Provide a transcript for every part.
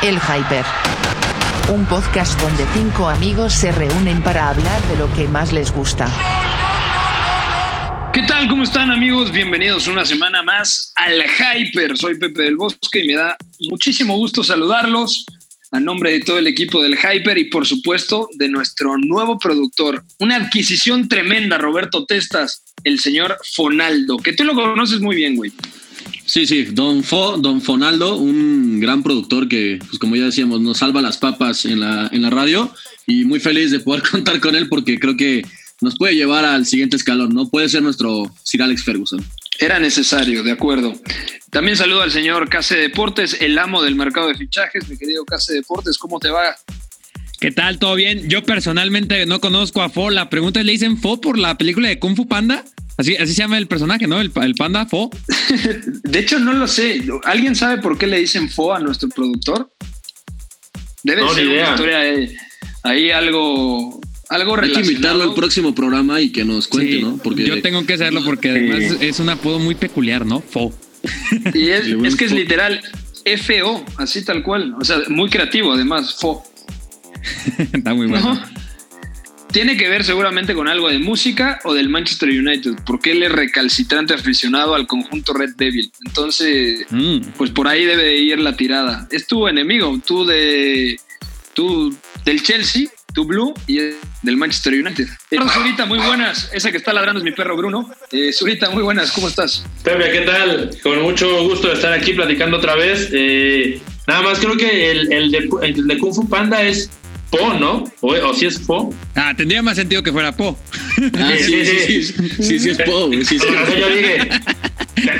El Hyper. Un podcast donde cinco amigos se reúnen para hablar de lo que más les gusta. ¿Qué tal? ¿Cómo están amigos? Bienvenidos una semana más al Hyper. Soy Pepe del Bosque y me da muchísimo gusto saludarlos a nombre de todo el equipo del Hyper y por supuesto de nuestro nuevo productor. Una adquisición tremenda, Roberto Testas, el señor Fonaldo, que tú lo conoces muy bien, güey. Sí, sí, Don Fo, Don Fonaldo, un gran productor que, pues como ya decíamos, nos salva las papas en la, en la radio y muy feliz de poder contar con él porque creo que nos puede llevar al siguiente escalón, ¿no? Puede ser nuestro Sir Alex Ferguson. Era necesario, de acuerdo. También saludo al señor Case Deportes, el amo del mercado de fichajes. Mi querido Case Deportes, ¿cómo te va? ¿Qué tal? ¿Todo bien? Yo personalmente no conozco a Fo. La pregunta es, ¿le dicen Fo por la película de Kung Fu Panda? Así, así se llama el personaje, ¿no? El, el panda Fo. de hecho, no lo sé. ¿Alguien sabe por qué le dicen Fo a nuestro productor? Debe ser una historia ahí, ahí algo algo Hay que invitarlo al próximo programa y que nos cuente, ¿no? Porque yo tengo que hacerlo porque además es un apodo muy peculiar, ¿no? Fo. Y es, que es literal FO, así tal cual. O sea, muy creativo además, Fo. Está muy bueno. Tiene que ver seguramente con algo de música o del Manchester United, porque él es recalcitrante aficionado al conjunto Red Devil. Entonces, mm. pues por ahí debe de ir la tirada. Es tu enemigo, tú de tú del Chelsea tu Blue y del Manchester United. Eh, Zurita, muy buenas. Esa que está ladrando es mi perro Bruno. Eh, Zurita, muy buenas. ¿Cómo estás? Pepe, ¿qué tal? Con mucho gusto de estar aquí platicando otra vez. Eh, nada más creo que el, el, de, el, de, Kung Fu Panda es Po, ¿no? O, si es Po. Ah, tendría más sentido que fuera Po. Ah, sí, sí, sí, sí, sí, es Po. Sí, sí. yo dije,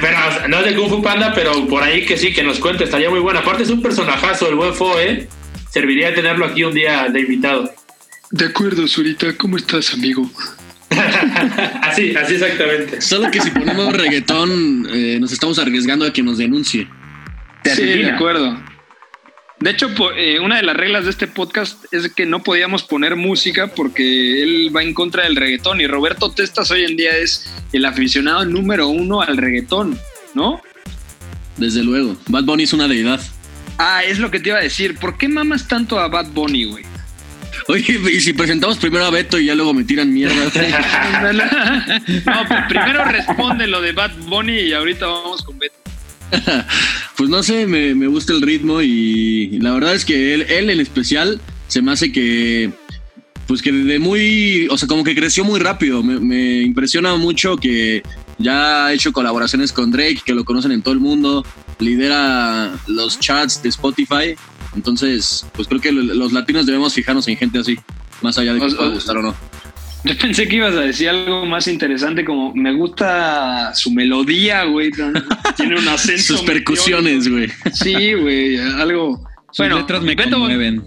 pero no es de Kung Fu Panda, pero por ahí que sí, que nos cuente, estaría muy bueno. Aparte es un personajazo, el buen Fo, ¿eh? Serviría tenerlo aquí un día de invitado. De acuerdo, Zurita, ¿cómo estás, amigo? así, así exactamente. Solo que si ponemos reggaetón, eh, nos estamos arriesgando a que nos denuncie. Sí, de acuerdo. De hecho, eh, una de las reglas de este podcast es que no podíamos poner música porque él va en contra del reggaetón y Roberto Testas hoy en día es el aficionado número uno al reggaetón, ¿no? Desde luego. Bad Bunny es una deidad. Ah, es lo que te iba a decir. ¿Por qué mamas tanto a Bad Bunny, güey? Oye, y si presentamos primero a Beto y ya luego me tiran mierda. no, pues primero responde lo de Bad Bunny y ahorita vamos con Beto. pues no sé, me, gusta el ritmo y la verdad es que él, él en especial se me hace que pues que de muy, o sea, como que creció muy rápido. Me, me, impresiona mucho que ya ha hecho colaboraciones con Drake, que lo conocen en todo el mundo, lidera los chats de Spotify entonces, pues creo que los latinos debemos fijarnos en gente así, más allá de que nos pueda gustar o no. Yo pensé que ibas a decir algo más interesante, como me gusta su melodía, güey. Tiene un acento. Sus percusiones, güey. Sí, güey, algo. Sus bueno, letras me conmueven.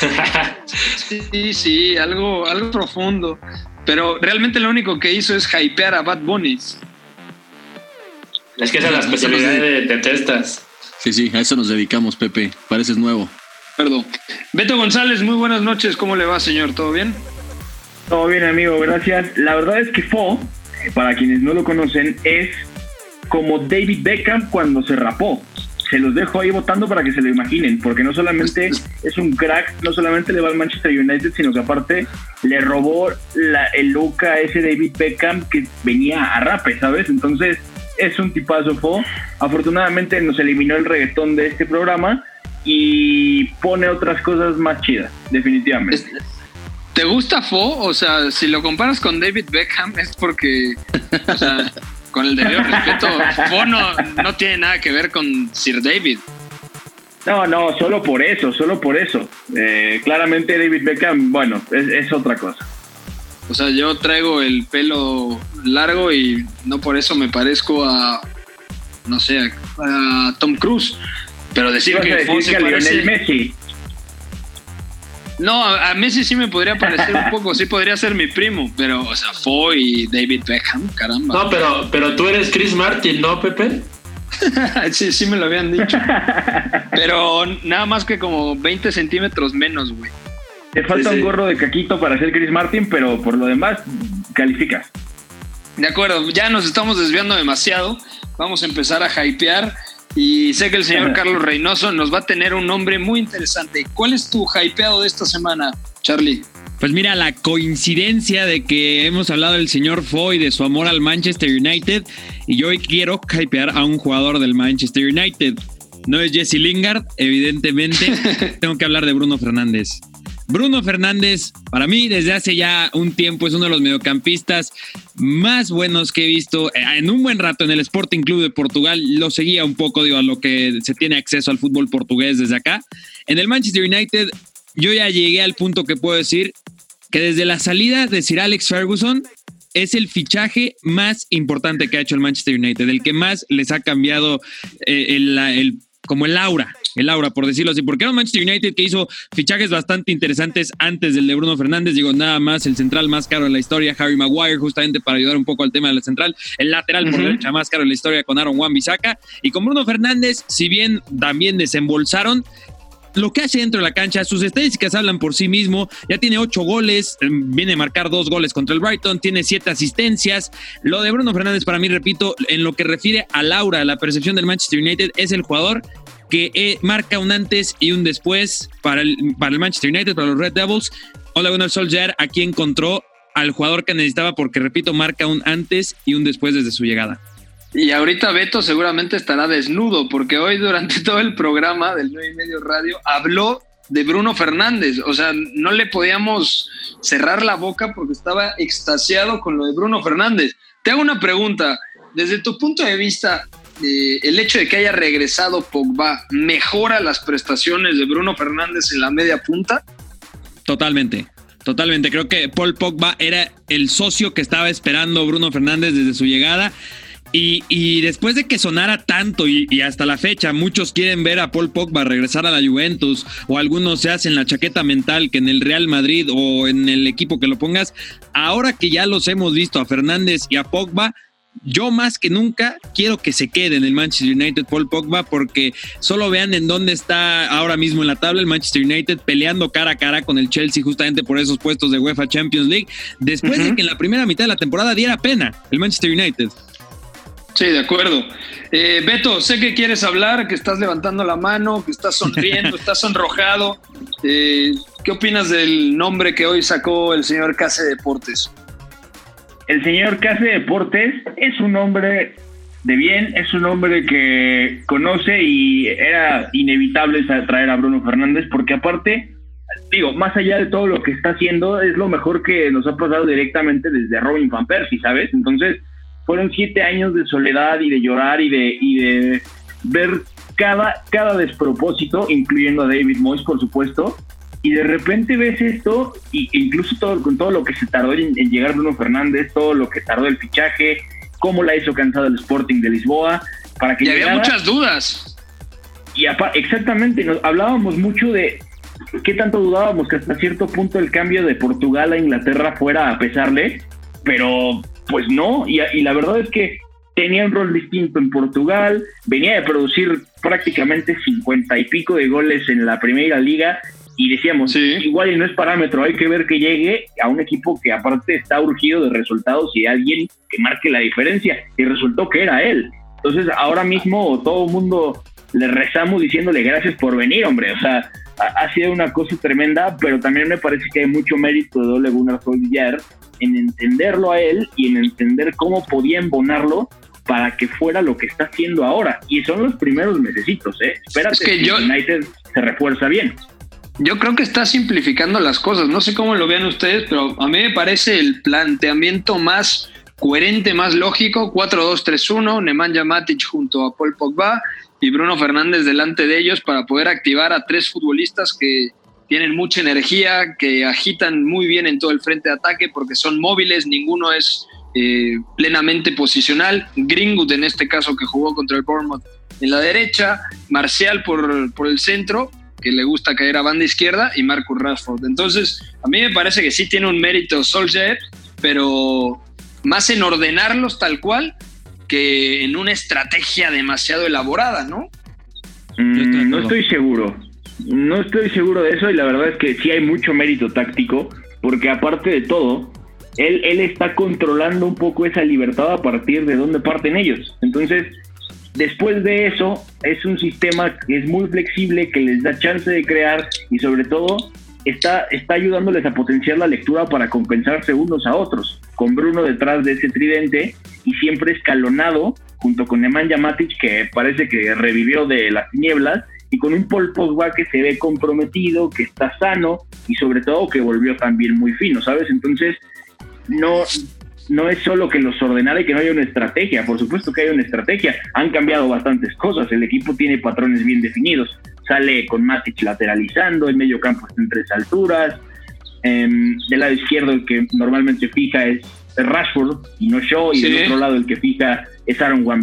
sí, sí, algo, algo profundo. Pero realmente lo único que hizo es hypear a Bad Bunny. Es que esa es la especialidad de, de testas. Sí, sí, a eso nos dedicamos, Pepe. Pareces nuevo. Perdón. Beto González, muy buenas noches. ¿Cómo le va, señor? ¿Todo bien? Todo bien, amigo. Gracias. La verdad es que Fo, para quienes no lo conocen, es como David Beckham cuando se rapó. Se los dejo ahí votando para que se lo imaginen, porque no solamente es un crack, no solamente le va al Manchester United, sino que aparte le robó el look a ese David Beckham que venía a rape, ¿sabes? Entonces, es un tipazo Fo. Afortunadamente nos eliminó el reggaetón de este programa y pone otras cosas más chidas, definitivamente. ¿Te gusta Fo? O sea, si lo comparas con David Beckham es porque, o sea, con el debido respeto, Fo no, tiene nada que ver con Sir David. No, no, solo por eso, solo por eso. Eh, claramente David Beckham, bueno, es otra cosa. O sea, yo traigo el pelo largo y no por eso me parezco a, no sé, a Tom Cruise. Pero decir que, Fo se parece... Messi. No, a, Messi sí me podría parecer un poco, sí podría ser mi primo, pero, o sea, Fo y David Beckham, caramba. No, pero, pero tú eres Chris Martin, ¿no, Pepe? sí, sí me lo habían dicho. pero nada más que como 20 centímetros menos, güey. Te falta un gorro de caquito para ser Chris Martin, pero por lo demás, calificas. De acuerdo, ya nos estamos desviando demasiado. Vamos a empezar a hypear. Y sé que el señor Carlos Reynoso nos va a tener un nombre muy interesante. ¿Cuál es tu hypeado de esta semana, Charlie? Pues mira, la coincidencia de que hemos hablado del señor Foy de su amor al Manchester United y yo hoy quiero hypear a un jugador del Manchester United. No es Jesse Lingard, evidentemente. Tengo que hablar de Bruno Fernández. Bruno Fernández, para mí, desde hace ya un tiempo, es uno de los mediocampistas más buenos que he visto eh, en un buen rato en el Sporting Club de Portugal. Lo seguía un poco, digo, a lo que se tiene acceso al fútbol portugués desde acá. En el Manchester United, yo ya llegué al punto que puedo decir que desde la salida de Sir Alex Ferguson, es el fichaje más importante que ha hecho el Manchester United, el que más les ha cambiado eh, el, el, como el aura el aura, por decirlo así, porque era un Manchester United que hizo fichajes bastante interesantes antes del de Bruno Fernández, digo, nada más el central más caro en la historia, Harry Maguire, justamente para ayudar un poco al tema de la central, el lateral por derecha más caro en la historia con Aaron Wan Bissaka, y con Bruno Fernández, si bien también desembolsaron, lo que hace dentro de la cancha, sus estadísticas hablan por sí mismo. Ya tiene ocho goles, em, viene a marcar dos goles contra el Brighton, tiene siete asistencias. Lo de Bruno Fernández, para mí, repito, en lo que refiere a Laura, la percepción del Manchester United, es el jugador que eh, marca un antes y un después para el, para el Manchester United, para los Red Devils. Hola, Gunnar Solskjaer aquí encontró al jugador que necesitaba porque, repito, marca un antes y un después desde su llegada. Y ahorita Beto seguramente estará desnudo porque hoy durante todo el programa del 9 y medio radio habló de Bruno Fernández. O sea, no le podíamos cerrar la boca porque estaba extasiado con lo de Bruno Fernández. Te hago una pregunta. Desde tu punto de vista, eh, el hecho de que haya regresado Pogba mejora las prestaciones de Bruno Fernández en la media punta? Totalmente. Totalmente, creo que Paul Pogba era el socio que estaba esperando Bruno Fernández desde su llegada. Y, después de que sonara tanto y, y, hasta la fecha, muchos quieren ver a Paul Pogba regresar a la Juventus o algunos se hacen la chaqueta mental que en el Real Madrid o en el equipo que lo pongas. Ahora que ya los hemos visto a Fernández y a Pogba, yo más que nunca quiero que se quede en el Manchester United Paul Pogba porque solo vean en dónde está ahora mismo en la tabla el Manchester United peleando cara a cara con el Chelsea justamente por esos puestos de UEFA Champions League después de que en la primera mitad de la temporada diera pena el Manchester United. Sí, de acuerdo. Eh, Beto, sé que quieres hablar, que estás levantando la mano, que estás sonriendo, estás sonrojado. Eh, ¿Qué opinas del nombre que hoy sacó el señor Case Deportes? el señor Case Deportes es un hombre de bien, es un hombre que conoce y era inevitable traer a Bruno Fernández porque aparte, digo, más allá de todo lo que está haciendo, es lo mejor que nos ha pasado directamente desde Robin Van Persie, ¿sabes? Entonces, fueron siete años de soledad y de llorar y de, y de ver cada, cada despropósito, incluyendo a David Moyes, por supuesto, y de repente ves esto, y, e incluso todo, con todo lo que se tardó en, llegar Bruno Fernández, todo lo que tardó el fichaje, cómo la hizo cansado el Sporting de Lisboa, para que... Y había muchas dudas. Y exactamente, nos hablábamos mucho de qué tanto dudábamos que hasta cierto punto el cambio de Portugal a Inglaterra fuera a pesarle, pero pues no, y, y la verdad es que tenía un rol distinto en Portugal, venía de producir prácticamente cincuenta y pico de goles en la primera liga y decíamos, igual y no es parámetro, hay que ver que llegue a un equipo que aparte está urgido de resultados y alguien que marque la diferencia. Y resultó que era él. Entonces ahora mismo todo el mundo le rezamos diciéndole gracias por venir, hombre. O sea, ha, sido una cosa tremenda, pero también me parece que hay mucho mérito de Ole Gunnar Solskjaer en entenderlo a él y en entender cómo podía embonarlo para que fuera lo que está haciendo ahora. Y son los primeros necesitos, ¿eh? Espérate que, que United se refuerza bien. Yo creo que está simplificando las cosas. No sé cómo lo vean ustedes, pero a mí me parece el planteamiento más coherente, más lógico. 4-2-3-1, Nemanja Matic junto a Paul Pogba y Bruno Fernández delante de ellos para poder activar a tres futbolistas que tienen mucha energía, que agitan muy bien en todo el frente de ataque porque son móviles, ninguno es eh, plenamente posicional. Greenwood en este caso que jugó contra el Bournemouth en la derecha, Marcial por, por el centro que le gusta caer a banda izquierda, y Marcus Rashford. Entonces, a mí me parece que sí tiene un mérito Solskjaer, pero más en ordenarlos tal cual que en una estrategia demasiado elaborada, ¿no? Mm, no estoy seguro. No estoy seguro de eso y la verdad es que sí hay mucho mérito táctico, porque aparte de todo, él, él está controlando un poco esa libertad a partir de dónde parten ellos. Entonces, después de eso, es un sistema que es muy flexible, que les da chance de crear y sobre todo está, está ayudándoles a potenciar la lectura para compensarse unos a otros, con Bruno detrás de ese tridente y siempre escalonado junto con Nemanja Matic que parece que revivió de las tinieblas y con un Paul Pogba que se ve comprometido, que está sano y sobre todo que volvió también muy fino, ¿sabes? Entonces, no, no es solo que los ordenara y que no haya una estrategia, por supuesto que hay una estrategia, han cambiado bastantes cosas, el equipo tiene patrones bien definidos, sale con Matic lateralizando, el medio campo está en tres alturas, em, del lado izquierdo el que normalmente fija es Rashford y no Shaw, y del otro lado el que fija es Aaron wan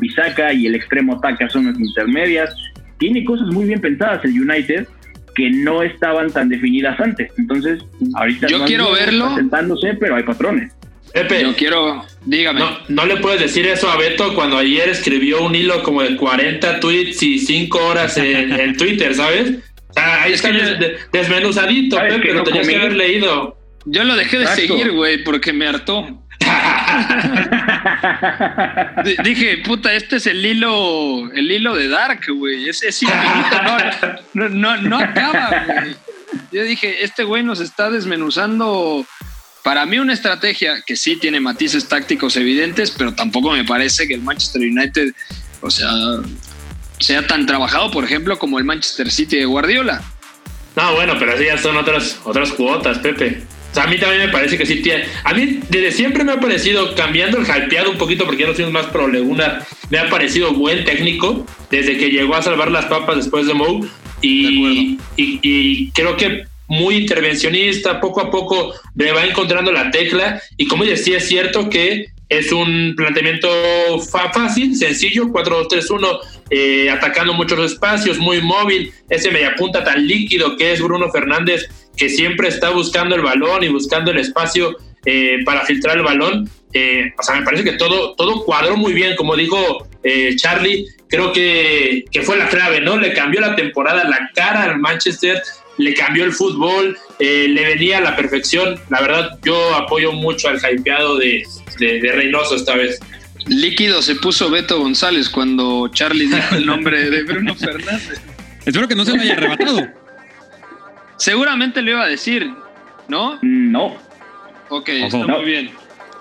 y el extremo ataca son las intermedias, tiene cosas muy bien pensadas el United, que no estaban tan definidas antes. Entonces, ahorita yo quiero verlo sentándose, pero hay patrones. Pepe, yo quiero, dígame. No, le puedes decir eso a Beto cuando ayer escribió un hilo como de 40 tweets y 5 horas en, Twitter, ¿sabes? ahí está desmenuzadito, Pepe, pero tenías que haber leído. Yo lo dejé de seguir, güey, porque me hartó. Dije, puta, este es el hilo, el hilo de Dark, güey. Es, es infinito, no, no, no, acaba, güey. Yo dije, este güey nos está desmenuzando. Para mí una estrategia que sí tiene matices tácticos evidentes, pero tampoco me parece que el Manchester United, o sea, sea tan trabajado, por ejemplo, como el Manchester City de Guardiola. No, bueno, pero así ya son otras, otras cuotas, Pepe a mí también me parece que sí tiene. A mí desde siempre me ha parecido, cambiando el hypeado un poquito, porque ya no soy más pro Leguna, me ha parecido buen técnico desde que llegó a salvar las papas después de Mou. Y, y, creo que muy intervencionista, poco a poco le va encontrando la tecla. Y como decía, es cierto que es un planteamiento fácil, sencillo, 4-2-3-1, eh, atacando muchos espacios, muy móvil, ese mediapunta tan líquido que es Bruno Fernández, que siempre está buscando el balón y buscando el espacio eh, para filtrar el balón. Eh, o sea, me parece que todo, todo cuadró muy bien, como dijo Charlie, creo que, que fue la clave, ¿no? Le cambió la temporada, la cara al Manchester, le cambió el fútbol, le venía a la perfección. La verdad, yo apoyo mucho al hypeado de, de, Reynoso esta vez. Líquido se puso Beto González cuando Charlie dijo el nombre de Bruno Fernández. Espero que no se lo haya arrebatado. Seguramente lo iba a decir, ¿no? No. Ok, está muy bien.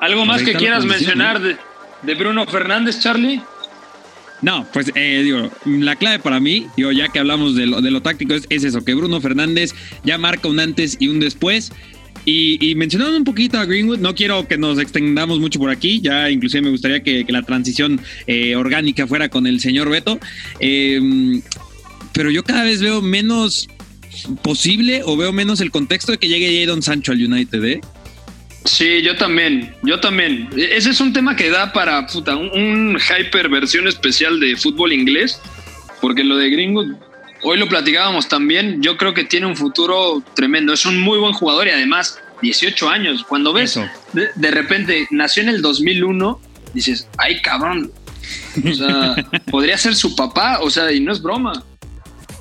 ¿Algo más que quieras mencionar de, de, Bruno Fernández, Charlie? No, pues eh, digo, la clave para mí, digo, ya que hablamos de lo, de lo táctico, es, es, eso, que Bruno Fernández ya marca un antes y un después. Y, mencionando un poquito a Greenwood, no quiero que nos extendamos mucho por aquí, ya inclusive me gustaría que, la transición eh, orgánica fuera con el señor Beto, em, pero yo cada vez veo menos posible o veo menos el contexto de que llegue Jadon Sancho al United, ¿eh? Sí, yo también, yo también. Ese es un tema que da para puta, un, un hyper versión especial de fútbol inglés, porque lo de Greenwood Hoy lo platicábamos también, yo creo que tiene un futuro tremendo, es un muy buen jugador y además 18 años, cuando ves de, repente nació en el 2001, dices, ay cabrón, o sea, podría ser su papá, o sea, y no es broma,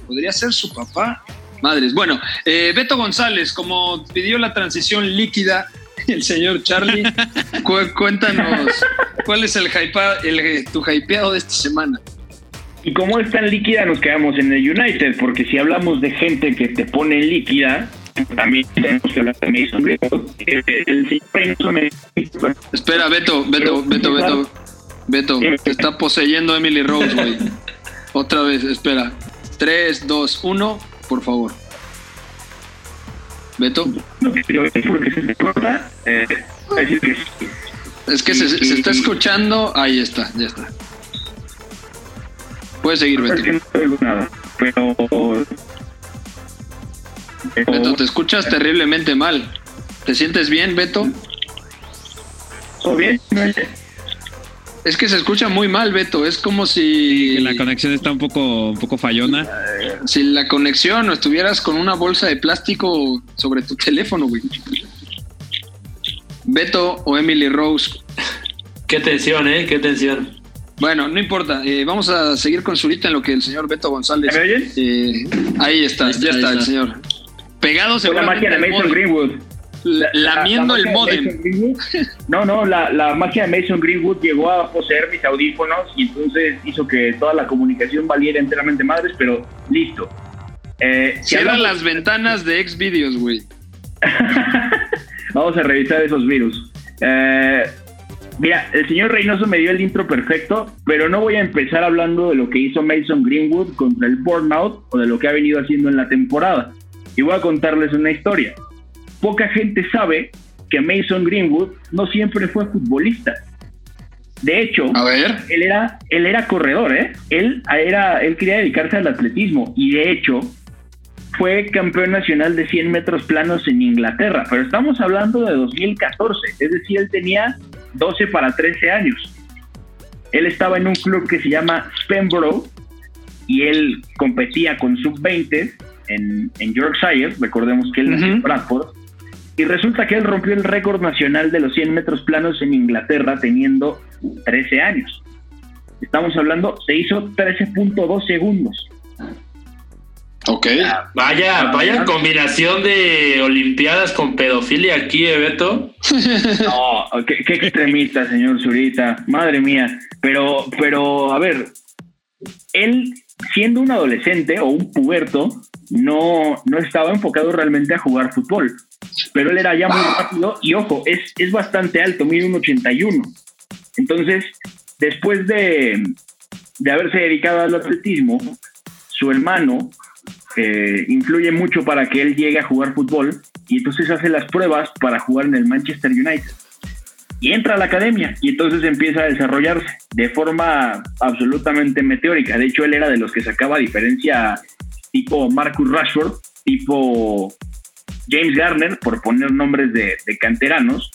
podría ser su papá. Madres. Bueno, eh, Beto González, como pidió la transición líquida el señor Charlie, cuéntanos, ¿cuál es el, hype, el tu hypeado de esta semana? Y como es tan líquida, nos quedamos en el United, porque si hablamos de gente que te pone líquida, también tenemos que hablar de Mason Greenwood. Espera, Beto, Beto, Beto, Beto, Beto, te está poseyendo Emily Rose, güey. Otra vez, espera. 3, 2, 1, por favor. Beto. Es que se, se está escuchando. Ahí está, ya está. Puedes seguir, Beto. pero... Beto, te escuchas terriblemente mal. ¿Te sientes bien, Beto? ¿Todo bien? Es que se escucha muy mal, Beto. Es como si. la conexión está un poco, un poco fallona. Si la conexión o estuvieras con una bolsa de plástico sobre tu teléfono, güey. Beto o Emily Rose. Qué tensión, ¿eh? Qué tensión. Bueno, no importa. Eh, vamos a seguir con Zurita en lo que el señor Beto González. ¿Me eh, ahí está, ya está, el señor. Pegado la magia de Mason Greenwood. Lamiendo el modem. No, no, la, la magia de Mason Greenwood llegó a poseer mis audífonos y entonces hizo que toda la comunicación valiera enteramente madres, pero listo. Eh, Cierran las ventanas de Xvideos, güey. Vamos a revisar esos virus. Eh, mira, el señor Reynoso me dio el intro perfecto, pero no voy a empezar hablando de lo que hizo Mason Greenwood contra el Burnout o de lo que ha venido haciendo en la temporada. Y voy a contarles una historia. Poca gente sabe que Mason Greenwood no siempre fue futbolista. De hecho, él era él era corredor, ¿eh? Él era él quería dedicarse al atletismo y de hecho fue campeón nacional de 100 metros planos en Inglaterra, pero estamos hablando de 2014, es decir, él tenía 12 para 13 años. Él estaba en un club que se llama Spenborough y él competía con sub-20 en, Yorkshire, recordemos que él nació en Bradford, y resulta que él rompió el récord nacional de los 100 metros planos en Inglaterra teniendo 13 años. Estamos hablando, se hizo 13.2 segundos. Ok. Vaya, vaya combinación de Olimpiadas con pedofilia aquí, ¿eh, Beto. No, qué, extremista, señor Zurita. Madre mía. Pero, pero, a ver, él siendo un adolescente o un puberto, no, no estaba enfocado realmente a jugar fútbol. Pero él era ya muy rápido y ojo, es, es bastante alto, mide un 81. Entonces, después de, de haberse dedicado al atletismo, su hermano influye mucho para que él llegue a jugar fútbol y entonces hace las pruebas para jugar en el Manchester United. Y entra a la academia y entonces empieza a desarrollarse de forma absolutamente meteórica. De hecho, él era de los que sacaba diferencia tipo Marcus Rashford, tipo James Garner, por poner nombres de, de canteranos.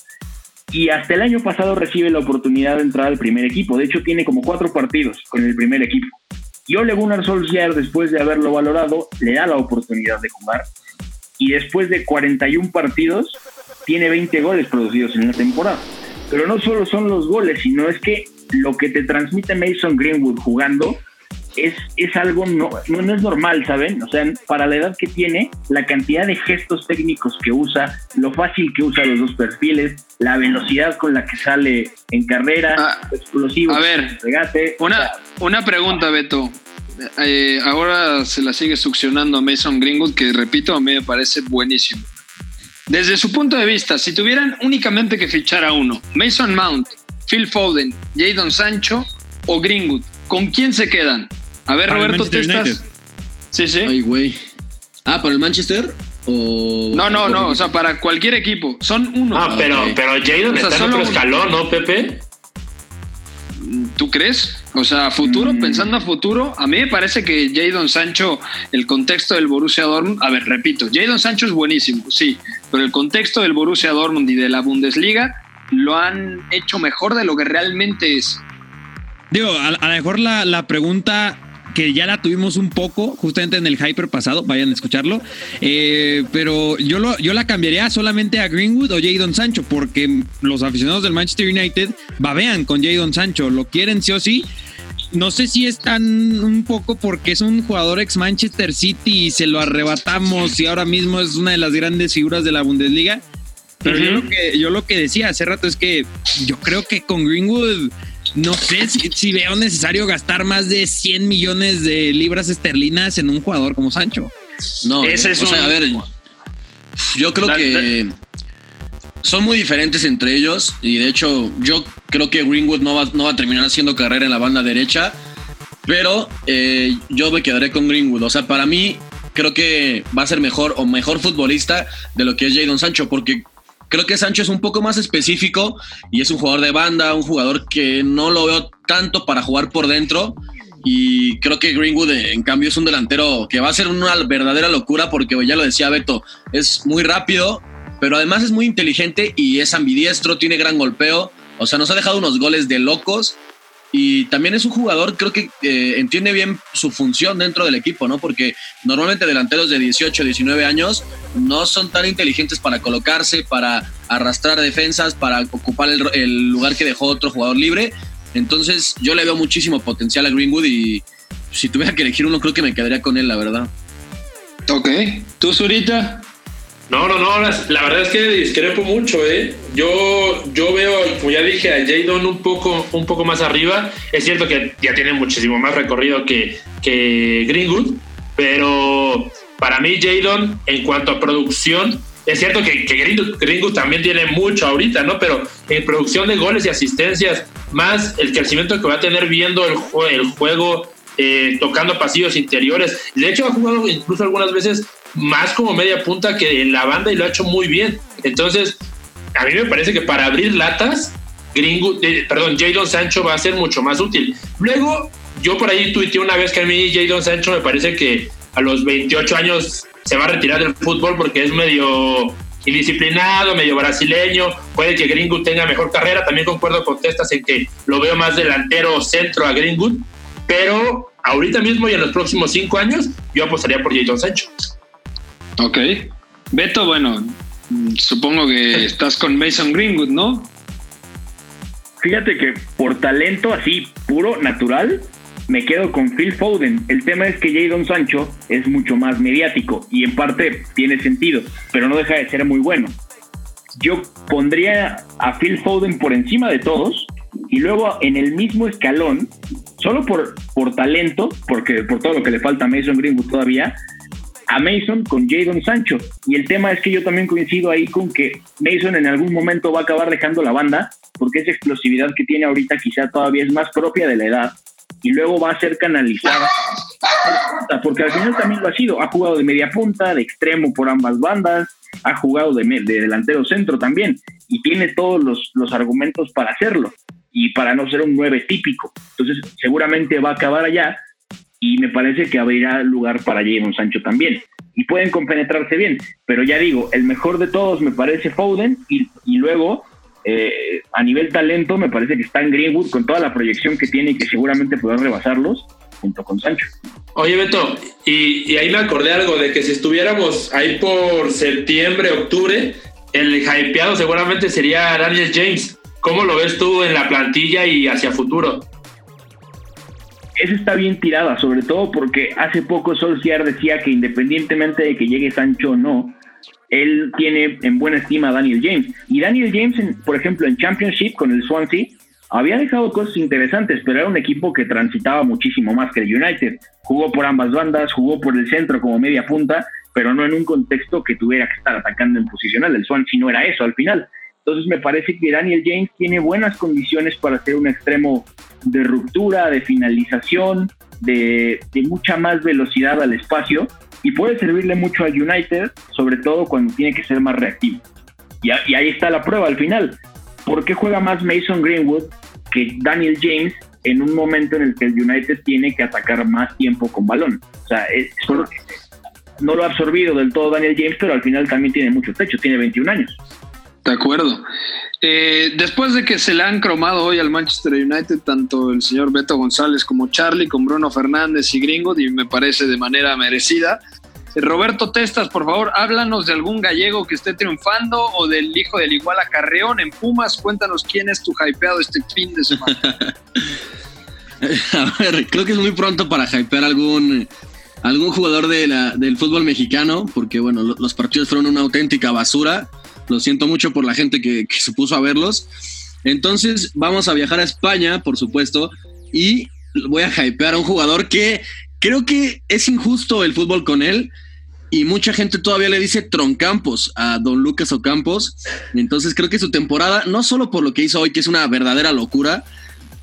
Y hasta el año pasado recibe la oportunidad de entrar al primer equipo. De hecho, tiene como cuatro partidos con el primer equipo. Y Ole Gunnar Solskjaer, después de haberlo valorado, le da la oportunidad de jugar. Y después de 41 partidos, tiene 20 goles producidos en la temporada. Pero no solo son los goles, sino es que lo que te transmite Mason Greenwood jugando es, es algo no, no, es normal, ¿saben? O sea, para la edad que tiene, la cantidad de gestos técnicos que usa, lo fácil que usa los dos perfiles, la velocidad con la que sale en carrera, ah, explosivo, a ver, regate. Una, una pregunta, Beto. Eh, ahora se la sigue succionando a Mason Greenwood, que repito, a mí me parece buenísimo. Desde su punto de vista, si tuvieran únicamente que fichar a uno, Mason Mount, Phil Foden, Jadon Sancho o Greenwood, ¿con quién se quedan? A ver, Roberto, ¿tú estás? Sí, sí. Ay, güey. Ah, ¿para el Manchester? O... No, no, no, o sea, para cualquier equipo. Son uno. Ah, pero, pero Jadon está en otro escalón, ¿no, Pepe? ¿Tú crees? O sea, futuro, mm. pensando a futuro, a mí me parece que Jadon Sancho, el contexto del Borussia Dortmund, a ver, repito, Jadon Sancho es buenísimo, sí, pero el contexto del Borussia Dortmund y de la Bundesliga lo han hecho mejor de lo que realmente es. Digo, a, lo mejor la, la pregunta que ya la tuvimos un poco justamente en el Hyper pasado, vayan a escucharlo. Eh, pero yo, lo, yo la cambiaría solamente a Greenwood o Jadon Sancho, porque los aficionados del Manchester United babean con Jadon Sancho, lo quieren sí o sí. No sé si es tan un poco porque es un jugador ex Manchester City y se lo arrebatamos y ahora mismo es una de las grandes figuras de la Bundesliga. Pero yo, lo que, yo lo que decía hace rato es que yo creo que con Greenwood no sé si, veo necesario gastar más de 100 millones de libras esterlinas en un jugador como Sancho. No, Ese es o sea, a ver, yo creo que son muy diferentes entre ellos y de hecho yo creo que Greenwood no va, no va a terminar haciendo carrera en la banda derecha, pero eh, yo me quedaré con Greenwood. O sea, para mí creo que va a ser mejor o mejor futbolista de lo que es Jadon Sancho, porque Creo que Sancho es un poco más específico y es un jugador de banda, un jugador que no lo veo tanto para jugar por dentro. Y creo que Greenwood, en cambio, es un delantero que va a ser una verdadera locura porque ya lo decía Beto, es muy rápido, pero además es muy inteligente y es ambidiestro, tiene gran golpeo. O sea, nos ha dejado unos goles de locos y también es un jugador, creo que eh, entiende bien su función dentro del equipo, ¿no? Porque normalmente delanteros de 18, 19 años no son tan inteligentes para colocarse, para arrastrar defensas, para ocupar el, lugar que dejó otro jugador libre. Entonces yo le veo muchísimo potencial a Greenwood y si tuviera que elegir uno creo que me quedaría con él, la verdad. Ok. ¿Tú, Zurita? No, no, no, la, verdad es que discrepo mucho, ¿eh? Yo, yo veo, como ya dije, a Jadon un poco, un poco más arriba. Es cierto que ya tiene muchísimo más recorrido que, que Greenwood, pero para mí Jadon, en cuanto a producción, es cierto que, Greenwood, también tiene mucho ahorita, ¿no? Pero en producción de goles y asistencias, más el crecimiento que va a tener viendo el, el juego, eh, tocando pasillos interiores. De hecho, ha jugado incluso algunas veces más como media punta que en la banda y lo ha hecho muy bien. Entonces, a mí me parece que para abrir latas, Gringo, eh, perdón, Jadon Sancho va a ser mucho más útil. Luego, yo por ahí tuiteé una vez que a mí Jadon Sancho me parece que a los 28 años se va a retirar del fútbol porque es medio indisciplinado, medio brasileño, puede que Greenwood tenga mejor carrera, también concuerdo con Testas en que lo veo más delantero centro a Greenwood, pero ahorita mismo y en los próximos cinco años yo apostaría por Jadon Sancho. Ok. Beto, bueno, supongo que estás con Mason Greenwood, ¿no? Fíjate que por talento así, puro, natural, me quedo con Phil Foden. El tema es que Jadon Sancho es mucho más mediático y en parte tiene sentido, pero no deja de ser muy bueno. Yo pondría a Phil Foden por encima de todos y luego en el mismo escalón, solo por, por talento, porque por todo lo que le falta a Mason Greenwood todavía, a Mason con Jadon Sancho. Y el tema es que yo también coincido ahí con que Mason en algún momento va a acabar dejando la banda, porque esa explosividad que tiene ahorita quizá todavía es más propia de la edad y luego va a ser canalizada. Porque al final también lo ha sido. Ha jugado de media punta, de extremo por ambas bandas, ha jugado de, de delantero centro también y tiene todos los, los argumentos para hacerlo y para no ser un 9 típico. Entonces seguramente va a acabar allá y me parece que abrirá lugar para Jadon Sancho también. Y pueden compenetrarse bien, pero ya digo, el mejor de todos me parece Foden y, luego eh, a nivel talento me parece que está en Greenwood con toda la proyección que tiene y que seguramente podrá rebasarlos junto con Sancho. Oye Beto, y, y ahí me acordé algo de que si estuviéramos ahí por septiembre, octubre, el hypeado seguramente sería Daniel James. ¿Cómo lo ves tú en la plantilla y hacia futuro? Esa está bien tirada, sobre todo porque hace poco Solskjaer decía que independientemente de que llegue Sancho o no, él tiene en buena estima a Daniel James. Y Daniel James, por ejemplo, en Championship con el Swansea, había dejado cosas interesantes, pero era un equipo que transitaba muchísimo más que el United. Jugó por ambas bandas, jugó por el centro como media punta, pero no en un contexto que tuviera que estar atacando en posicional. El Swansea no era eso al final. Entonces me parece que Daniel James tiene buenas condiciones para ser un extremo de ruptura, de finalización, de, mucha más velocidad al espacio y puede servirle mucho al United, sobre todo cuando tiene que ser más reactivo. Y, ahí está la prueba al final. ¿Por qué juega más Mason Greenwood que Daniel James en un momento en el que el United tiene que atacar más tiempo con balón? O sea, no lo ha absorbido del todo Daniel James, pero al final también tiene mucho techo, tiene 21 años. De acuerdo. Eh, después de que se le han cromado hoy al Manchester United tanto el señor Beto González como Charlie, con Bruno Fernández y Gringo, y me parece de manera merecida. Eh, Roberto Testas, por favor, háblanos de algún gallego que esté triunfando o del hijo del igual a Carreón en Pumas. Cuéntanos quién es tu hypeado este fin de semana. a ver, creo que es muy pronto para hypear algún, algún jugador del fútbol mexicano, porque bueno, los partidos fueron una auténtica basura. Lo siento mucho por la gente que, se puso a verlos. Entonces vamos a viajar a España, por supuesto, y voy a hypear a un jugador que creo que es injusto el fútbol con él. Y mucha gente todavía le dice Troncampos a don Lucas Ocampos. Entonces creo que su temporada, no solo por lo que hizo hoy, que es una verdadera locura,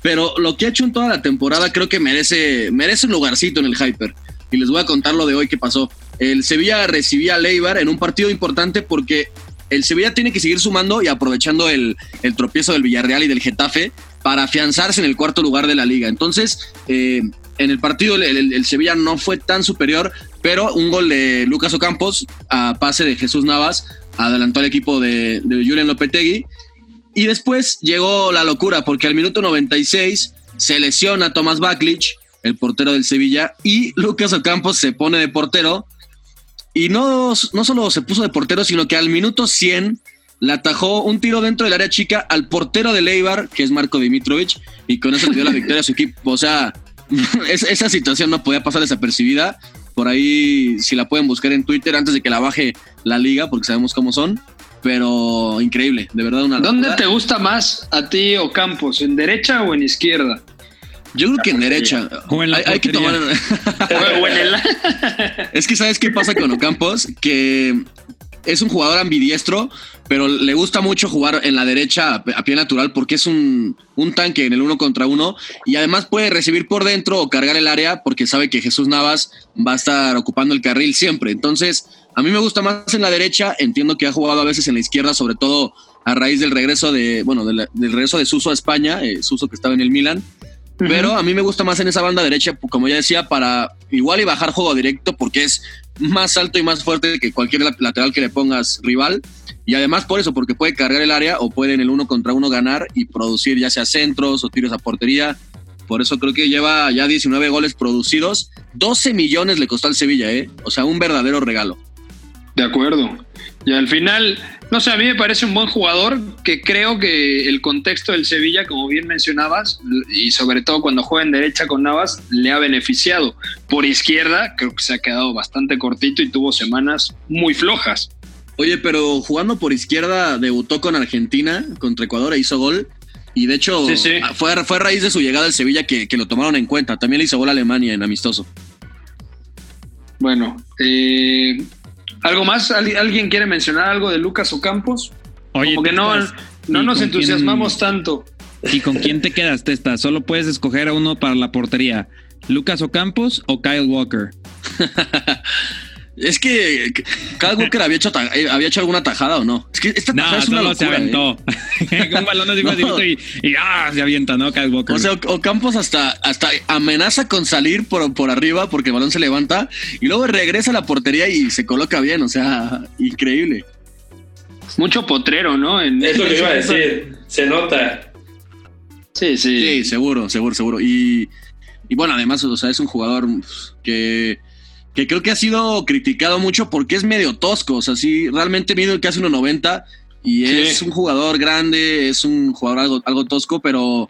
pero lo que ha hecho en toda la temporada creo que merece, merece un lugarcito en el hyper. Y les voy a contar lo de hoy que pasó. El Sevilla recibía a Leibar en un partido importante porque el Sevilla tiene que seguir sumando y aprovechando el, tropiezo del Villarreal y del Getafe para afianzarse en el cuarto lugar de la liga. Entonces, eh, en el partido el, Sevilla no fue tan superior, pero un gol de Lucas Ocampos a pase de Jesús Navas adelantó al equipo de, de Julian Lopetegui. Y después llegó la locura, porque al minuto 96 se lesiona Tomás Baklich, el portero del Sevilla, y Lucas Ocampos se pone de portero y no, no solo se puso de portero, sino que al minuto 100 le atajó un tiro dentro del área chica al portero de Leibar, que es Marco Dimitrovich, y con eso le dio la victoria a su equipo. O sea, esa situación no podía pasar desapercibida, Por ahí, si la pueden buscar en Twitter antes de que la baje la liga, porque sabemos cómo son. Pero increíble, de verdad una ¿Dónde te gusta más a ti o Campos? ¿En derecha o en izquierda? Yo creo que en derecha. O en la hay, que tomar. es que sabes qué pasa con Ocampos, que es un jugador ambidiestro, pero le gusta mucho jugar en la derecha a pie natural porque es un, un, tanque en el uno contra uno y además puede recibir por dentro o cargar el área porque sabe que Jesús Navas va a estar ocupando el carril siempre. Entonces, a mí me gusta más en la derecha, entiendo que ha jugado a veces en la izquierda, sobre todo a raíz del regreso de, bueno, del, regreso de Suso a España, eh, Suso que estaba en el Milan. Pero a mí me gusta más en esa banda derecha, como ya decía, para igual y bajar juego directo porque es más alto y más fuerte que cualquier lateral que le pongas rival. Y además por eso, porque puede cargar el área o puede en el uno contra uno ganar y producir ya sea centros o tiros a portería. Por eso creo que lleva ya 19 goles producidos. 12 millones le costó al Sevilla, ¿eh? O sea, un verdadero regalo. De acuerdo. Y al final, no sé, a mí me parece un buen jugador que creo que el contexto del Sevilla, como bien mencionabas, y sobre todo cuando juega en derecha con Navas, le ha beneficiado. Por izquierda, creo que se ha quedado bastante cortito y tuvo semanas muy flojas. Oye, pero jugando por izquierda debutó con Argentina contra Ecuador e hizo gol. Y de hecho, Fue, fue a raíz de su llegada al Sevilla que, que, lo tomaron en cuenta. También le hizo gol a Alemania en amistoso. Bueno, eh, ¿Algo más? ¿Alguien quiere mencionar algo de Lucas Ocampos? Oye, Como que no, no nos entusiasmamos tanto. ¿Y con quién te quedas, Testa? Solo puedes escoger a uno para la portería. ¿Lucas Ocampos o Kyle Walker? Es que Kyle Walker había hecho, eh, había hecho alguna tajada o no. Es que esta tajada es una locura, se aventó. ¿eh? Un balón de y, ah, se avienta, ¿no? Kyle Walker. O sea, Ocampos hasta, hasta amenaza con salir por, por arriba porque el balón se levanta y luego regresa a la portería y se coloca bien. O sea, increíble. Mucho potrero, ¿no? En, Eso que iba a decir. Se nota. Sí, sí. Sí, seguro, seguro, seguro. Y, y bueno, además, o sea, es un jugador que que creo que ha sido criticado mucho porque es medio tosco, o sea, sí, realmente mide casi 1.90 y es un jugador grande, es un jugador algo, algo tosco, pero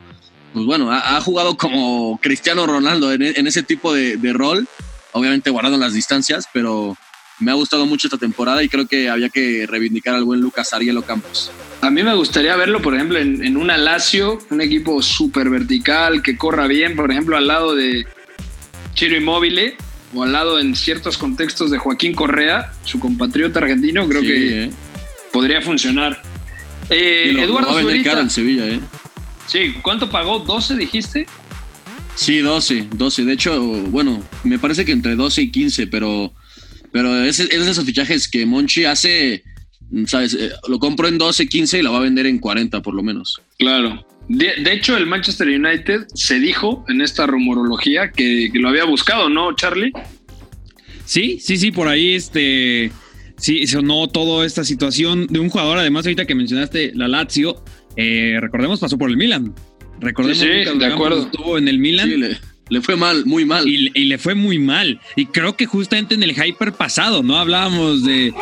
pues bueno, ha, jugado como Cristiano Ronaldo en, ese tipo de, rol, obviamente guardando las distancias, pero me ha gustado mucho esta temporada y creo que había que reivindicar al buen Lucas Arielo Campos. A mí me gustaría verlo, por ejemplo, en, en un Alacio, un equipo súper vertical, que corra bien, por ejemplo, al lado de Chiro Immobile o al lado en ciertos contextos de Joaquín Correa, su compatriota argentino, creo que eh. podría funcionar. Eh, Eduardo Zurita. en Sevilla, ¿eh? Sí, ¿cuánto pagó? ¿12 dijiste? Sí, 12, 12. De hecho, bueno, me parece que entre 12 y 15, pero, pero es, es de esos fichajes que Monchi hace, ¿sabes? Eh, lo compro en 12, 15 y lo va a vender en 40 por lo menos. Claro. De, hecho, el Manchester United se dijo en esta rumorología que, lo había buscado, ¿no, Charlie? Sí, sí, sí, por ahí este. Sí, sonó toda esta situación de un jugador, además, ahorita que mencionaste la Lazio, eh, recordemos, pasó por el Milan. Recordemos sí, que de acuerdo. estuvo en el Milan. Sí, le fue mal, muy mal. Y, le fue muy mal. Y creo que justamente en el hyper pasado, ¿no? Hablábamos de,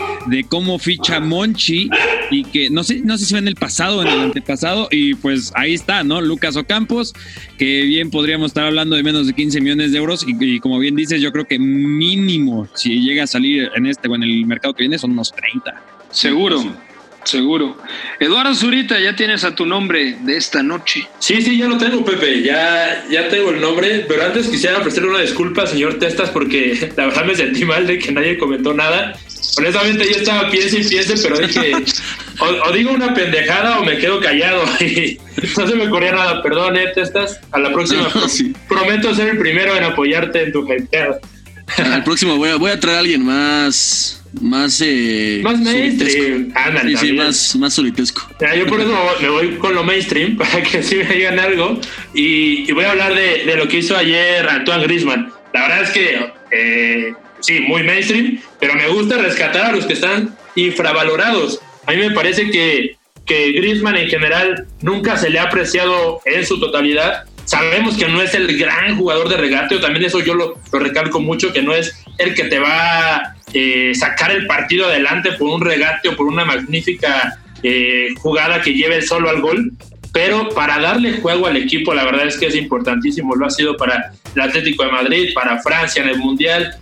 cómo ficha Monchi y que no sé, no sé si fue en el pasado o en el antepasado. Y pues ahí está, ¿no? Lucas Ocampos, que bien podríamos estar hablando de menos de 15 millones de euros. Y, como bien dices, yo creo que mínimo, si llega a salir en este o en el mercado que viene, son unos 30. Seguro. Seguro. Eduardo Zurita, ya tienes a tu nombre de esta noche. Sí, sí, ya lo tengo, Pepe. Ya, ya tengo el nombre. Pero antes quisiera ofrecerle una disculpa, señor Testas, porque la verdad me sentí mal de que nadie comentó nada. Honestamente, yo estaba piense y piense, pero dije, o, digo una pendejada o me quedo callado. Y no se me ocurría nada. Perdón, ¿eh, Testas. A la próxima. Prometo ser el primero en apoyarte en tu hypeado. Al próximo voy a, voy a traer a alguien más más eh, más mainstream. sí, más, más solitesco. Yo por eso me voy con lo mainstream para que así me digan algo. Y, voy a hablar de, de, lo que hizo ayer Antoine Grisman la verdad es que eh, sí muy mainstream pero me gusta rescatar a los que están infravalorados. A mí me parece que que Griezmann en general nunca se le ha apreciado en su totalidad Sabemos que no es el gran jugador de regateo, también eso yo lo, recalco mucho, que no es el que te va eh, sacar el partido adelante por un regate o por una magnífica eh, jugada que lleve solo al gol, pero para darle juego al equipo, la verdad es que es importantísimo. Lo ha sido para el Atlético de Madrid, para Francia en el Mundial.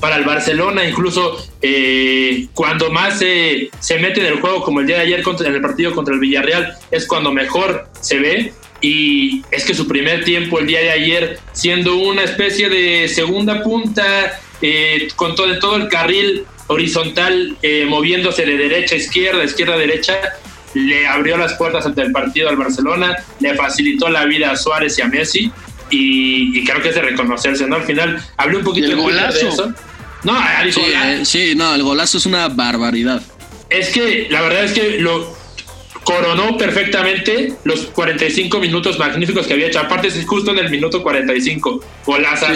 para el Barcelona, incluso eh, cuando más se mete en el juego, como el día de ayer contra, en el partido contra el Villarreal, es cuando mejor se ve. Y es que su primer tiempo el día de ayer, siendo una especie de segunda punta, eh, con todo, todo el carril horizontal, eh, moviéndose de derecha a izquierda, izquierda a derecha, le abrió las puertas ante el partido al Barcelona, le facilitó la vida a Suárez y a Messi. Y, creo que es de reconocerse, ¿no? Al final hablé un poquito de eso. No, sí, eh, sí, no, el golazo es una barbaridad. Es que la verdad es que lo coronó perfectamente los 45 minutos magníficos que había hecho. Aparte, es justo en el minuto 45. Golazo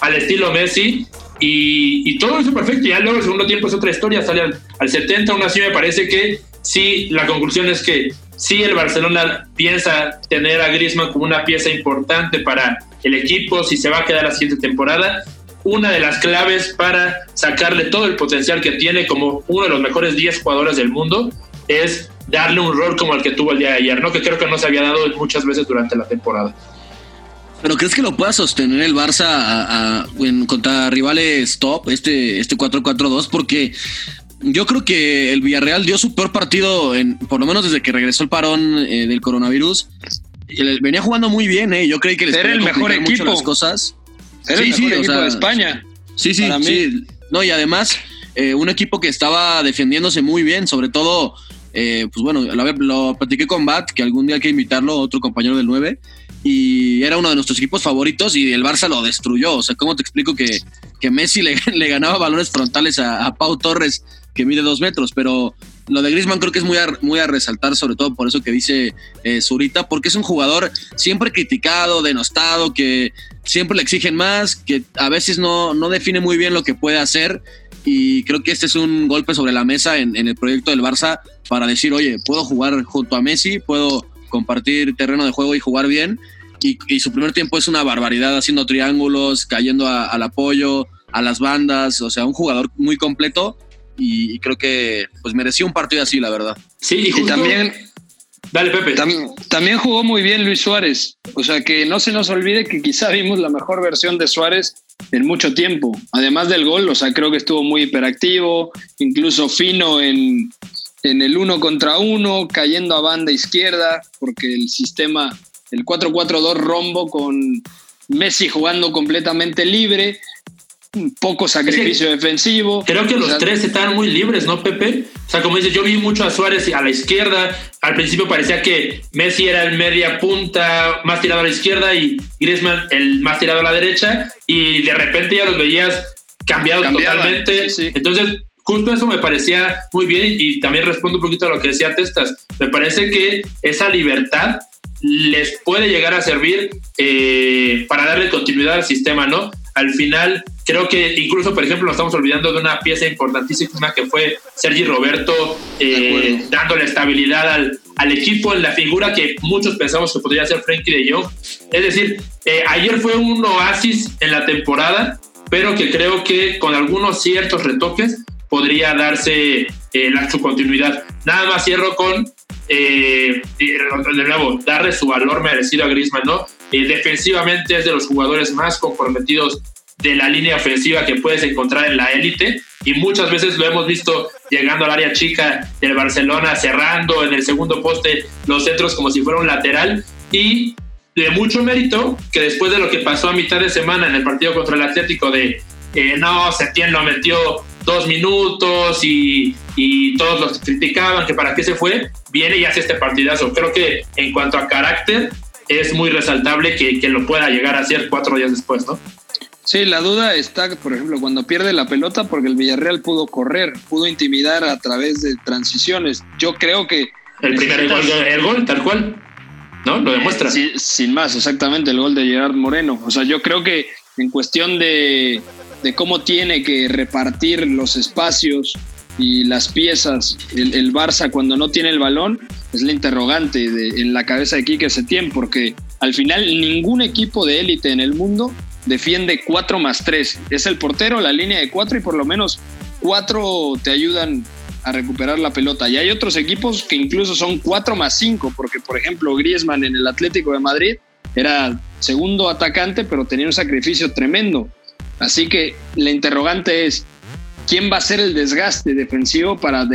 al estilo Messi. Y, todo eso perfecto. Ya luego el segundo tiempo es otra historia. Sale al, al 70. Aún así, me parece que sí, la conclusión es que sí, el Barcelona piensa tener a Griezmann como una pieza importante para el equipo. Si se va a quedar la siguiente temporada una de las claves para sacarle todo el potencial que tiene como uno de los mejores 10 jugadores del mundo es darle un rol como el que tuvo el día de ayer, ¿no? Que creo que no se había dado muchas veces durante la temporada. ¿Pero crees que lo pueda sostener el Barça en, contra rivales top, este, este 4-4-2? Porque yo creo que el Villarreal dio su peor partido, en, por lo menos desde que regresó el parón eh, del coronavirus. Venía jugando muy bien, ¿eh? Yo creí que les Era el mejor equipo. las cosas. Era sí, el sí, equipo de España. Sí, sí, sí. No, y además, eh, un equipo que estaba defendiéndose muy bien, sobre todo, eh, pues bueno, lo, lo platiqué con Bat, que algún día hay que invitarlo, otro compañero del 9, y era uno de nuestros equipos favoritos y el Barça lo destruyó. O sea, ¿cómo te explico que, que Messi le, le ganaba balones frontales a, a Pau Torres, que mide dos metros? Pero lo de Griezmann creo que es muy a, muy a resaltar, sobre todo por eso que dice eh, Zurita, porque es un jugador siempre criticado, denostado, que siempre le exigen más, que a veces no, no define muy bien lo que puede hacer. Y creo que este es un golpe sobre la mesa en, el proyecto del Barça para decir, oye, puedo jugar junto a Messi, puedo compartir terreno de juego y jugar bien. Y, su primer tiempo es una barbaridad, haciendo triángulos, cayendo al apoyo, a las bandas, o sea, un jugador muy completo y, creo que pues mereció un partido así, la verdad. Sí, y, también... Dale, Pepe. también jugó muy bien Luis Suárez. O sea, que no se nos olvide que quizá vimos la mejor versión de Suárez en mucho tiempo. Además del gol, o sea, creo que estuvo muy hiperactivo, incluso fino en, en el uno contra uno, cayendo a banda izquierda, porque el sistema, el 4-4-2 rombo con Messi jugando completamente libre, poco sacrificio defensivo. Creo que los tres están muy libres, ¿no, Pepe? O sea, como dices, yo vi mucho a Suárez a la izquierda. Al principio parecía que Messi era el media punta, más tirado a la izquierda, y Griezmann el más tirado a la derecha. Y de repente ya los veías cambiados totalmente. Entonces, justo eso me parecía muy bien. Y también respondo un poquito a lo que decía Testas. Me parece que esa libertad les puede llegar a servir eh, para darle continuidad al sistema, ¿no? Al final, creo que incluso, por ejemplo, nos estamos olvidando de una pieza importantísima que fue Sergi Roberto, eh, dándole estabilidad al, al, equipo en la figura que muchos pensamos que podría ser Frankie de Jong. Es decir, eh, ayer fue un oasis en la temporada, pero que creo que con algunos ciertos retoques podría darse eh, la, su continuidad. Nada más cierro con, de nuevo, darle su valor merecido a Griezmann, ¿no? Eh, defensivamente es de los jugadores más comprometidos de la línea ofensiva que puedes encontrar en la élite y muchas veces lo hemos visto llegando al área chica del Barcelona, cerrando en el segundo poste los centros como si fuera un lateral y de mucho mérito que después de lo que pasó a mitad de semana en el partido contra el Atlético de eh, no, Setién lo metió dos minutos y, y, todos los criticaban que para qué se fue, viene y hace este partidazo. Creo que en cuanto a carácter es muy resaltable que, que lo pueda llegar a hacer cuatro días después, ¿no? Sí, la duda está, por ejemplo, cuando pierde la pelota, porque el Villarreal pudo correr, pudo intimidar a través de transiciones. Yo creo que. El primer gol, el gol, tal cual. ¿No? Lo demuestra. sin más, exactamente, el gol de Gerard Moreno. O sea, yo creo que en cuestión de, de cómo tiene que repartir los espacios, y las piezas, el, Barça cuando no tiene el balón, es la interrogante en la cabeza de Quique Setién, porque al final ningún equipo de élite en el mundo defiende 4 más 3. Es el portero, la línea de 4 y por lo menos 4 te ayudan a recuperar la pelota. Y hay otros equipos que incluso son 4 más 5, porque por ejemplo Griezmann en el Atlético de Madrid era segundo atacante, pero tenía un sacrificio tremendo. Así que la interrogante es, ¿quién va a ser el desgaste defensivo para,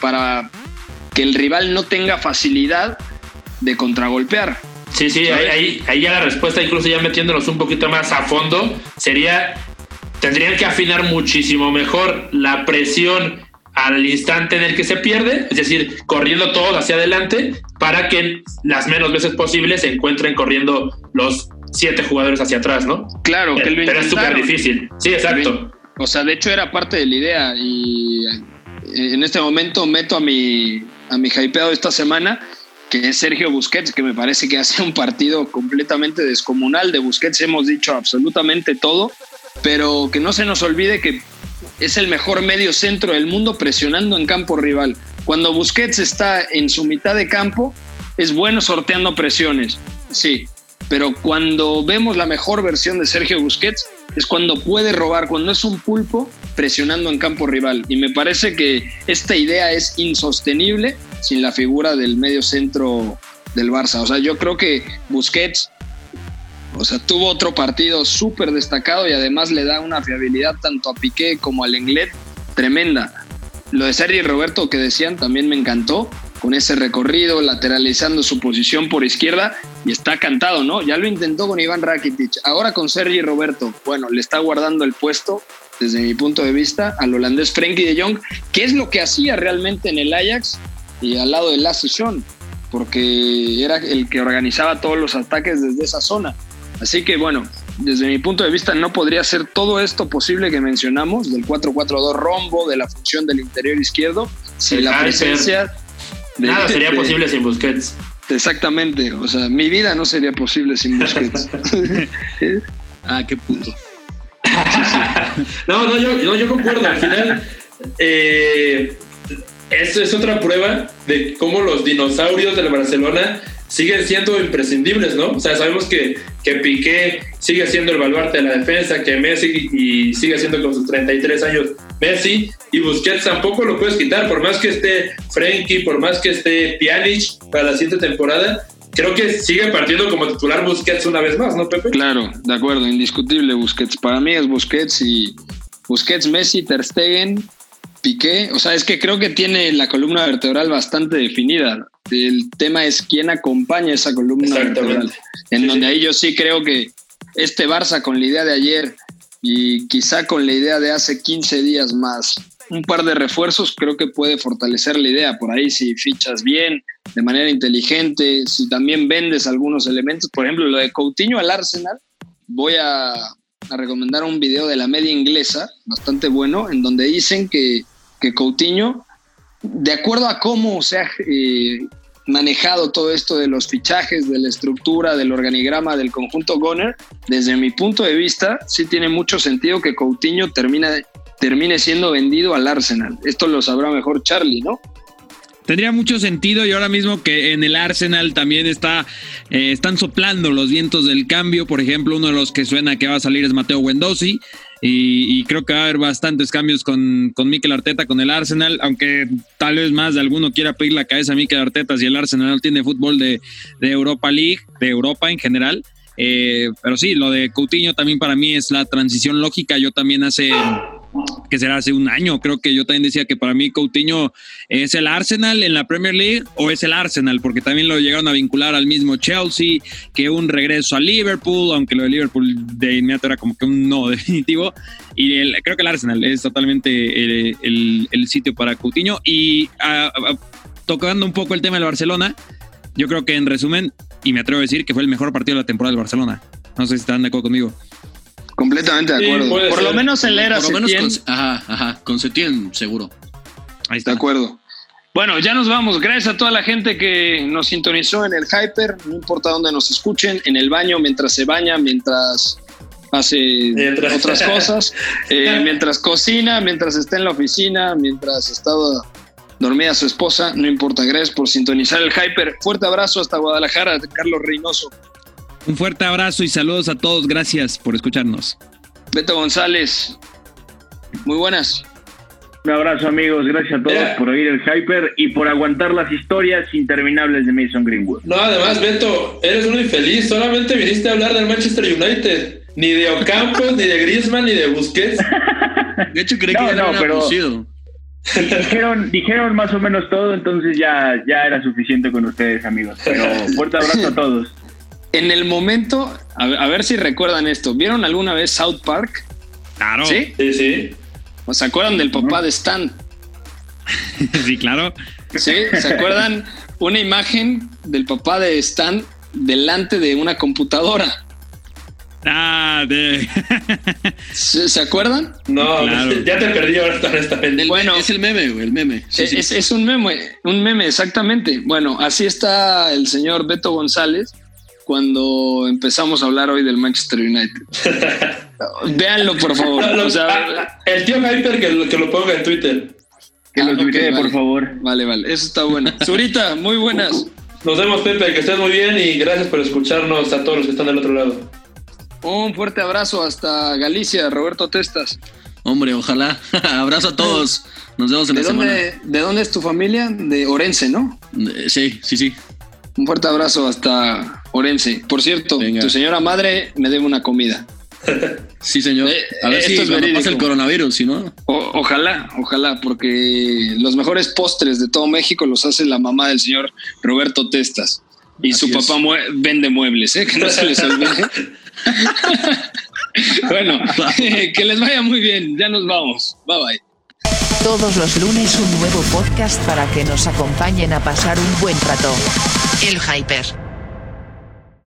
para que el rival no tenga facilidad de contragolpear? Sí, sí, ahí, ahí, ya la respuesta, incluso ya metiéndonos un poquito más a fondo, sería, tendrían que afinar muchísimo mejor la presión al instante en el que se pierde, es decir, corriendo todos hacia adelante para que las menos veces posibles se encuentren corriendo los siete jugadores hacia atrás, ¿no? Claro, que lo Pero es súper difícil. Sí, exacto. O sea, de hecho era parte de la idea y eh, en este momento meto a mi, a mi hypeado esta semana, que es Sergio Busquets, que me parece que hace un partido completamente descomunal. De Busquets hemos dicho absolutamente todo, pero que no se nos olvide que es el mejor medio centro del mundo presionando en campo rival. Cuando Busquets está en su mitad de campo, es bueno sorteando presiones, sí, pero cuando vemos la mejor versión de Sergio Busquets es cuando puede robar, cuando es un pulpo presionando en campo rival. Y me parece que esta idea es insostenible sin la figura del medio centro del Barça. O sea, yo creo que Busquets o sea, tuvo otro partido súper destacado y además le da una fiabilidad tanto a Piqué como al Lenglet tremenda. Lo de Sergi Roberto que decían también me encantó, con ese recorrido, lateralizando su posición por izquierda y está cantado, ¿no? Ya lo intentó con Iván Rakitic, ahora con Sergi Roberto, bueno, le está guardando el puesto desde mi punto de vista al holandés Frenkie de Jong, que es lo que hacía realmente en el Ajax y al lado de Lasse Schoen, porque era el que organizaba todos los ataques desde esa zona. Así que bueno, desde mi punto de vista no podría ser todo esto posible que mencionamos, del 4-4-2 rombo, de la función del interior izquierdo, sin la presencia... De, Nada sería posible sin Busquets. Exactamente, o sea, mi vida no sería posible sin Busquets. ah, qué punto. no, no, yo, yo, concuerdo. Al final, eh, esto es otra prueba de cómo los dinosaurios del Barcelona siguen siendo imprescindibles, ¿no? O sea, sabemos que, que Piqué sigue siendo el baluarte de la defensa, que Messi y sigue siendo con sus 33 años Messi, y Busquets tampoco lo puedes quitar, por más que esté Frenkie, por más que esté Pjanic para la siguiente temporada, creo que sigue partiendo como titular Busquets una vez más, ¿no, Pepe? Claro, de acuerdo, indiscutible Busquets. Para mí es Busquets y Busquets, Messi, Ter Stegen, Piqué, o sea, es que creo que tiene la columna vertebral bastante definida. El tema es quién acompaña esa columna vertebral. En donde ahí yo sí creo que este Barça con la idea de ayer y quizá con la idea de hace 15 días más, un par de refuerzos creo que puede fortalecer la idea. Por ahí si fichas bien, de manera inteligente, si también vendes algunos elementos, por ejemplo, lo de Coutinho al Arsenal, voy a, recomendar un video de la media inglesa, bastante bueno, en donde dicen que que Coutinho, de acuerdo a cómo se ha eh, manejado todo esto de los fichajes, de la estructura, del organigrama del conjunto Goner, desde mi punto de vista, sí tiene mucho sentido que Coutinho termine, termine siendo vendido al Arsenal. Esto lo sabrá mejor Charlie, ¿no? Tendría mucho sentido y ahora mismo que en el Arsenal también está, eh, están soplando los vientos del cambio. Por ejemplo, uno de los que suena que va a salir es Mateo Wendosi. Y, creo que va a haber bastantes cambios con, con Mikel Arteta, con el Arsenal, aunque tal vez más de alguno quiera pedir la cabeza a Mikel Arteta si el Arsenal tiene fútbol de, Europa League, de Europa en general. Eh, pero sí, lo de Coutinho también para mí es la transición lógica. Yo también hace que será hace un año, creo que yo también decía que para mí Coutinho es el Arsenal en la Premier League o es el Arsenal, porque también lo llegaron a vincular al mismo Chelsea, que un regreso a Liverpool, aunque lo de Liverpool de inmediato era como que un no definitivo, y el, creo que el Arsenal es totalmente el, sitio para Coutinho, y tocando un poco el tema del Barcelona, yo creo que en resumen, y me atrevo a decir que fue el mejor partido de la temporada del Barcelona, no sé si están de acuerdo conmigo. Completamente de acuerdo. Por lo menos en la era Por lo menos con, ajá, ajá, con Setién, seguro. Ahí está. De acuerdo. Bueno, ya nos vamos. Gracias a toda la gente que nos sintonizó en el Hyper. No importa dónde nos escuchen, en el baño, mientras se baña, mientras hace otras cosas, eh, mientras cocina, mientras está en la oficina, mientras estaba dormida su esposa. No importa. Gracias por sintonizar el Hyper. Fuerte abrazo hasta Guadalajara, Carlos Reynoso. Un fuerte abrazo y saludos a todos. Gracias por escucharnos. Beto González, muy buenas. Un abrazo amigos, gracias a todos por oír el Hyper y por aguantar las historias interminables de Mason Greenwood. No, además Beto, eres un infeliz, solamente viniste a hablar del Manchester United. ni de Ocampos, ni de Griezmann, ni de Busquets. De hecho, creí No, que ya no, pero-. Dijeron, dijeron más o menos todo, entonces ya, ya era suficiente con ustedes, amigos. Pero fuerte abrazo a todos. En el momento, a ver, a ver si recuerdan esto. ¿Vieron alguna vez South Park? Claro. ¿Sí? Sí, sí. ¿O se acuerdan del papá de Stan? Sí, claro. ¿Sí? ¿Se acuerdan una imagen del papá de Stan delante de una computadora? Ah, de. ¿Se, se acuerdan? No, Claro. ya te perdí ahora, honestamente. El- Bueno. es el meme, güey, el meme. Sí, sí. Es, es un meme, un meme, exactamente. Bueno, así está el señor Beto González cuando empezamos a hablar hoy del Manchester United. Véanlo, por favor. No, lo- O sea, ah, el tío Hyper que, lo- que lo ponga en Twitter. Que Ah, lo ok, tuitee, vale. por favor. Vale, vale, eso está bueno. Zurita, muy buenas. Nos vemos, Pepe, que estés muy bien y gracias por escucharnos a todos los que están del otro lado. Un fuerte abrazo hasta Galicia, Roberto Testas. Hombre, ojalá. Abrazo a todos. Nos vemos en ¿De la semana. dónde, ¿De dónde es tu familia? De Orense, ¿no? Sí, sí, sí. Un fuerte abrazo hasta Orense. Por cierto, Venga. tu señora madre me debe una comida. Sí, señor. Eh, A ver esto si es pasa el coronavirus, si no. O- ojalá, ojalá, porque los mejores postres de todo México los hace la mamá del señor Roberto Testas. Y Así su es. papá mue- vende muebles, ¿eh? que no se les olvide. bueno, que les vaya muy bien. Ya nos vamos. Bye bye. Todos los lunes un nuevo podcast para que nos acompañen a pasar un buen rato. El Hyper.